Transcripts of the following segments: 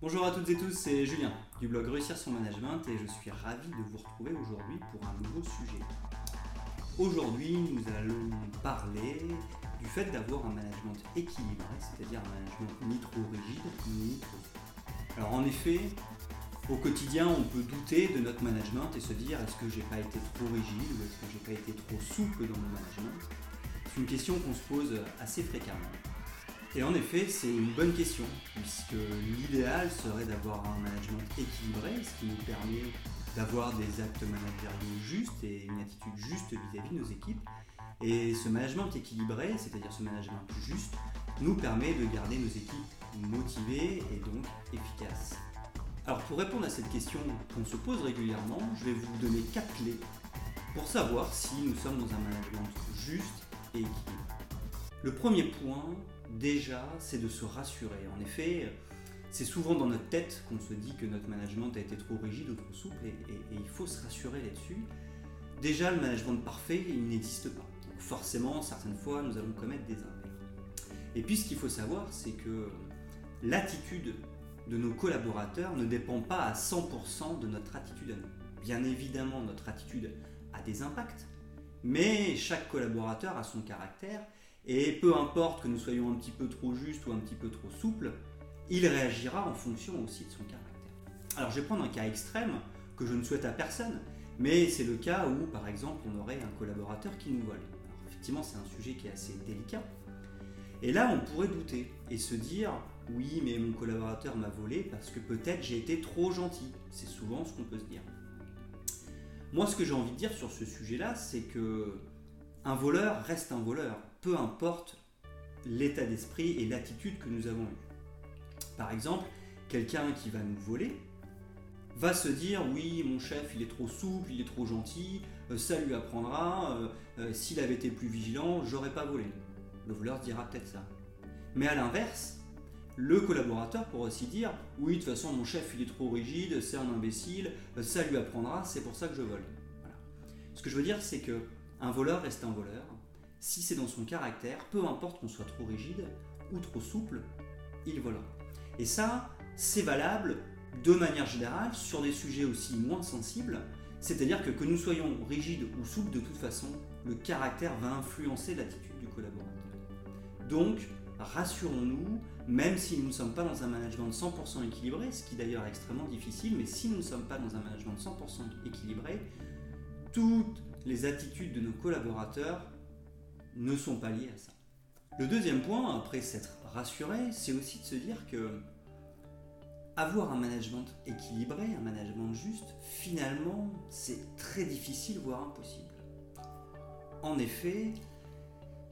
Bonjour à toutes et tous, c'est Julien du blog Réussir son management et je suis ravi de vous retrouver aujourd'hui pour un nouveau sujet. Aujourd'hui, nous allons parler du fait d'avoir un management équilibré, c'est-à-dire un management ni trop rigide ni trop. Alors en effet, au quotidien, on peut douter de notre management et se dire est-ce que j'ai pas été trop rigide ou est-ce que j'ai pas été trop souple dans mon management? C'est une question qu'on se pose assez fréquemment. Et en effet, c'est une bonne question, puisque l'idéal serait d'avoir un management équilibré, ce qui nous permet d'avoir des actes managériaux justes et une attitude juste vis-à-vis de nos équipes. Et ce management équilibré, c'est-à-dire ce management juste, nous permet de garder nos équipes motivées et donc efficaces. Alors pour répondre à cette question qu'on se pose régulièrement, je vais vous donner quatre clés pour savoir si nous sommes dans un management juste et équilibré. Le premier point, déjà, c'est de se rassurer. En effet, c'est souvent dans notre tête qu'on se dit que notre management a été trop rigide ou trop souple et, il faut se rassurer là-dessus. Déjà, le management parfait, il n'existe pas. Donc forcément, certaines fois, nous allons commettre des impairs. Et puis, ce qu'il faut savoir, c'est que l'attitude de nos collaborateurs ne dépend pas à 100% de notre attitude à nous. Bien évidemment, notre attitude a des impacts, mais chaque collaborateur a son caractère et peu importe que nous soyons un petit peu trop justes ou un petit peu trop souples, il réagira en fonction aussi de son caractère. Alors je vais prendre un cas extrême que je ne souhaite à personne, mais c'est le cas où par exemple on aurait un collaborateur qui nous vole. Alors effectivement c'est un sujet qui est assez délicat. Et là on pourrait douter et se dire oui mais mon collaborateur m'a volé parce que peut-être j'ai été trop gentil. C'est souvent ce qu'on peut se dire. Moi ce que j'ai envie de dire sur ce sujet-là c'est que un voleur reste un voleur peu importe l'état d'esprit et l'attitude que nous avons eue. Par exemple, quelqu'un qui va nous voler va se dire oui mon chef il est trop souple, il est trop gentil, euh, ça lui apprendra, euh, euh, s'il avait été plus vigilant, j'aurais pas volé. Le voleur dira peut-être ça. Mais à l'inverse, le collaborateur pourra aussi dire oui de toute façon mon chef il est trop rigide, c'est un imbécile, ça lui apprendra, c'est pour ça que je vole. Ce que je veux dire c'est que un voleur reste un voleur, si c'est dans son caractère, peu importe qu'on soit trop rigide ou trop souple, il volera. Et ça, c'est valable de manière générale sur des sujets aussi moins sensibles, c'est-à-dire que que nous soyons rigides ou souples, de toute façon, le caractère va influencer l'attitude du collaborateur. Donc, rassurons-nous, même si nous ne sommes pas dans un management 100% équilibré, ce qui d'ailleurs est extrêmement difficile, mais si nous ne sommes pas dans un management 100% équilibré, toutes les attitudes de nos collaborateurs ne sont pas liés à ça. Le deuxième point, après s'être rassuré, c'est aussi de se dire que avoir un management équilibré, un management juste, finalement, c'est très difficile, voire impossible. En effet,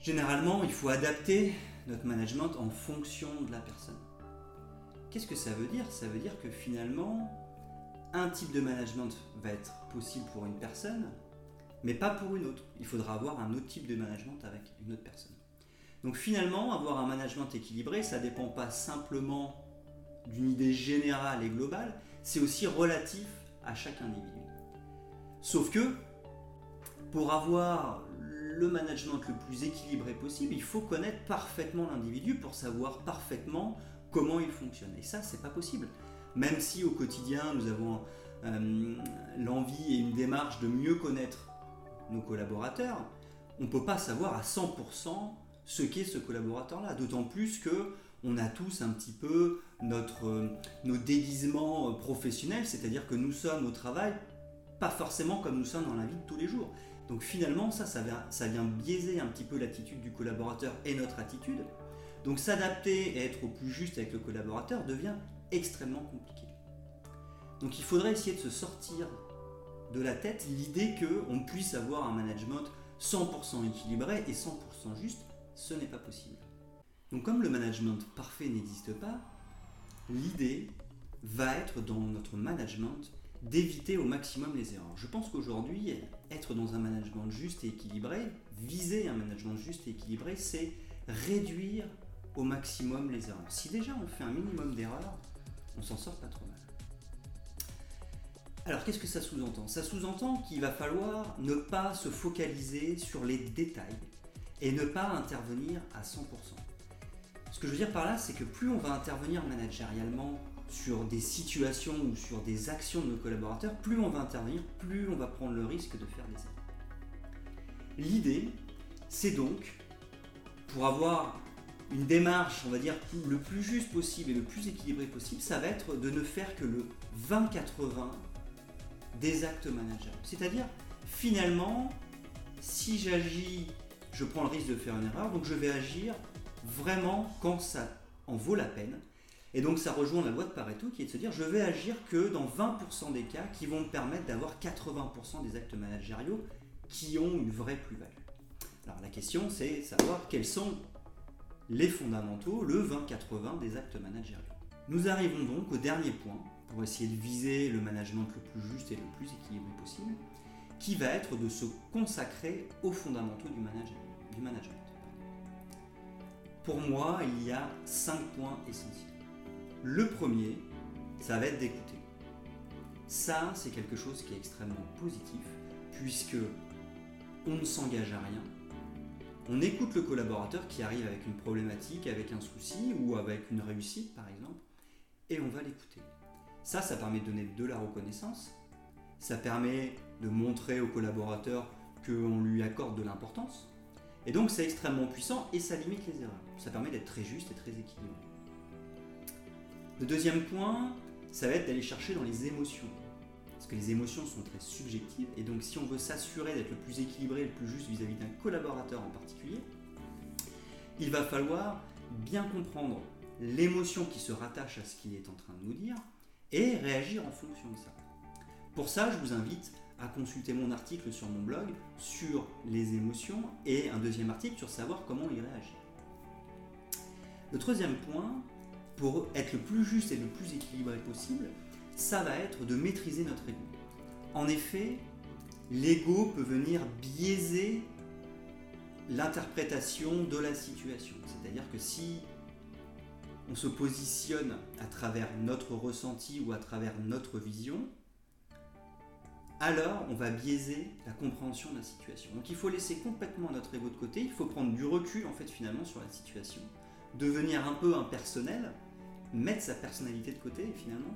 généralement, il faut adapter notre management en fonction de la personne. Qu'est-ce que ça veut dire? Ça veut dire que finalement, un type de management va être possible pour une personne, mais pas pour une autre. Il faudra avoir un autre type de management avec une autre personne. Donc finalement, avoir un management équilibré, ça ne dépend pas simplement d'une idée générale et globale, c'est aussi relatif à chaque individu. Sauf que, pour avoir le management le plus équilibré possible, il faut connaître parfaitement l'individu pour savoir parfaitement comment il fonctionne. Et ça, c'est pas possible. Même si au quotidien, nous avons euh, l'envie et une démarche de mieux connaître nos collaborateurs, on ne peut pas savoir à 100% ce qu'est ce collaborateur-là. D'autant plus que on a tous un petit peu notre, euh, nos déguisements euh, professionnels, c'est-à-dire que nous sommes au travail pas forcément comme nous sommes dans la vie de tous les jours. Donc finalement, ça, ça vient, ça vient biaiser un petit peu l'attitude du collaborateur et notre attitude. Donc s'adapter et être au plus juste avec le collaborateur devient extrêmement compliqué. Donc il faudrait essayer de se sortir de la tête l'idée qu'on puisse avoir un management 100% équilibré et 100% juste, ce n'est pas possible. Donc comme le management parfait n'existe pas, l'idée va être dans notre management d'éviter au maximum les erreurs. Je pense qu'aujourd'hui, être dans un management juste et équilibré, viser un management juste et équilibré, c'est réduire au maximum les erreurs. Si déjà on fait un minimum d'erreurs, on s'en sort pas trop mal. Alors qu'est-ce que ça sous-entend? Ça sous-entend qu'il va falloir ne pas se focaliser sur les détails et ne pas intervenir à 100%. Ce que je veux dire par là, c'est que plus on va intervenir managérialement sur des situations ou sur des actions de nos collaborateurs, plus on va intervenir, plus on va prendre le risque de faire des erreurs. L'idée, c'est donc, pour avoir une démarche, on va dire, le plus juste possible et le plus équilibré possible, ça va être de ne faire que le 20-80 des actes managers. C'est-à-dire, finalement, si j'agis, je prends le risque de faire une erreur, donc je vais agir vraiment quand ça en vaut la peine. Et donc ça rejoint la loi de Pareto qui est de se dire je vais agir que dans 20% des cas qui vont me permettre d'avoir 80% des actes managériaux qui ont une vraie plus-value. Alors la question c'est savoir quels sont les fondamentaux, le 20-80 des actes managériaux. Nous arrivons donc au dernier point pour essayer de viser le management le plus juste et le plus équilibré possible, qui va être de se consacrer aux fondamentaux du, du management. Pour moi, il y a cinq points essentiels. Le premier, ça va être d'écouter. Ça, c'est quelque chose qui est extrêmement positif, puisque on ne s'engage à rien, on écoute le collaborateur qui arrive avec une problématique, avec un souci ou avec une réussite par exemple, et on va l'écouter. Ça, ça permet de donner de la reconnaissance, ça permet de montrer au collaborateur qu'on lui accorde de l'importance, et donc c'est extrêmement puissant et ça limite les erreurs. Ça permet d'être très juste et très équilibré. Le deuxième point, ça va être d'aller chercher dans les émotions parce que les émotions sont très subjectives, et donc si on veut s'assurer d'être le plus équilibré, le plus juste vis-à-vis d'un collaborateur en particulier, il va falloir bien comprendre l'émotion qui se rattache à ce qu'il est en train de nous dire, et réagir en fonction de ça. Pour ça, je vous invite à consulter mon article sur mon blog sur les émotions et un deuxième article sur savoir comment y réagir. Le troisième point, pour être le plus juste et le plus équilibré possible, ça va être de maîtriser notre ego. En effet, l'ego peut venir biaiser l'interprétation de la situation. C'est-à-dire que si on se positionne à travers notre ressenti ou à travers notre vision, alors on va biaiser la compréhension de la situation. Donc il faut laisser complètement notre ego de côté, il faut prendre du recul en fait finalement sur la situation, devenir un peu impersonnel, mettre sa personnalité de côté finalement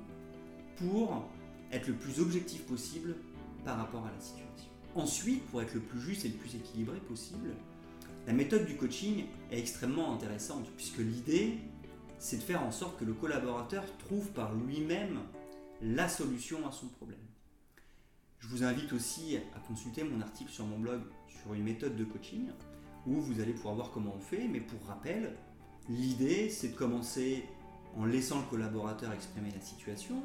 pour être le plus objectif possible par rapport à la situation. Ensuite, pour être le plus juste et le plus équilibré possible, la méthode du coaching est extrêmement intéressante puisque l'idée, c'est de faire en sorte que le collaborateur trouve par lui-même la solution à son problème. Je vous invite aussi à consulter mon article sur mon blog sur une méthode de coaching où vous allez pouvoir voir comment on fait, mais pour rappel, l'idée c'est de commencer en laissant le collaborateur exprimer la situation,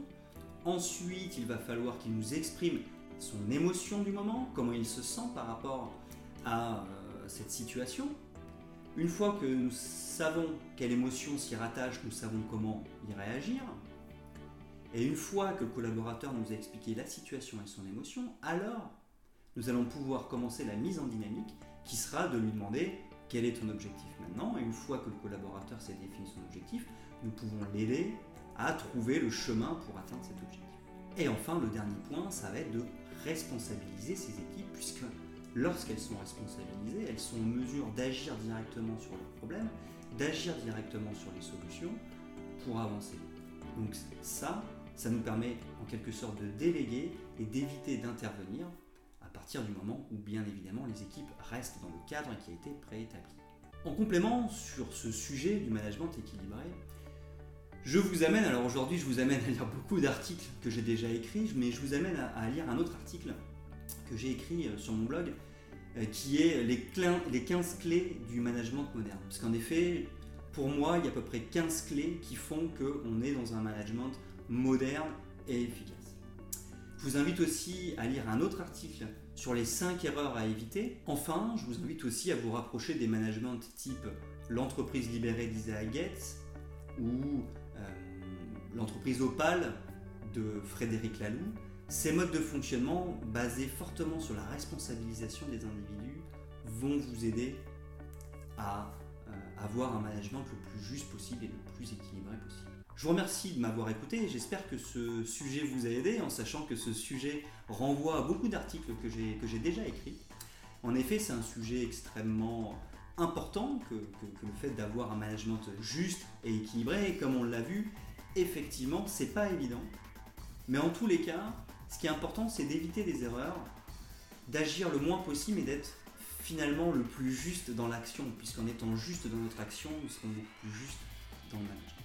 Ensuite, il va falloir qu'il nous exprime son émotion du moment, comment il se sent par rapport à euh, cette situation. Une fois que nous savons quelle émotion s'y rattache, nous savons comment y réagir. Et une fois que le collaborateur nous a expliqué la situation et son émotion, alors nous allons pouvoir commencer la mise en dynamique qui sera de lui demander quel est ton objectif maintenant. Et une fois que le collaborateur s'est défini son objectif, nous pouvons l'aider à trouver le chemin pour atteindre cet objectif. Et enfin, le dernier point, ça va être de responsabiliser ces équipes, puisque lorsqu'elles sont responsabilisées, elles sont en mesure d'agir directement sur leurs problèmes, d'agir directement sur les solutions pour avancer. Donc ça, ça nous permet en quelque sorte de déléguer et d'éviter d'intervenir à partir du moment où bien évidemment les équipes restent dans le cadre qui a été préétabli. En complément sur ce sujet du management équilibré, je vous amène, alors aujourd'hui je vous amène à lire beaucoup d'articles que j'ai déjà écrits, mais je vous amène à, lire un autre article que j'ai écrit euh, sur mon blog, euh, qui est les, les 15 clés du management moderne. Parce qu'en effet, pour moi, il y a à peu près 15 clés qui font qu'on est dans un management moderne et efficace. Je vous invite aussi à lire un autre article sur les 5 erreurs à éviter. Enfin, je vous invite aussi à vous rapprocher des managements type l'entreprise libérée d'Isaac Gates ou l'entreprise Opal de Frédéric Laloux, ces modes de fonctionnement basés fortement sur la responsabilisation des individus vont vous aider à euh, avoir un management le plus juste possible et le plus équilibré possible. Je vous remercie de m'avoir écouté et j'espère que ce sujet vous a aidé en sachant que ce sujet renvoie à beaucoup d'articles que j'ai déjà écrits. En effet, c'est un sujet extrêmement important que, le fait d'avoir un management juste et équilibré. Et comme on l'a vu, effectivement, c'est pas évident. Mais en tous les cas, ce qui est important, c'est d'éviter des erreurs, d'agir le moins possible et d'être finalement le plus juste dans l'action, puisqu'en étant juste dans notre action, nous serons beaucoup plus juste dans le management.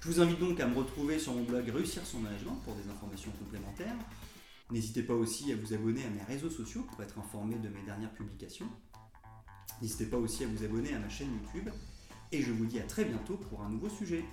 Je vous invite donc à me retrouver sur mon blog Réussir son management pour des informations complémentaires. N'hésitez pas aussi à vous abonner à mes réseaux sociaux pour être informé de mes dernières publications. N'hésitez pas aussi à vous abonner à ma chaîne YouTube. Et je vous dis à très bientôt pour un nouveau sujet.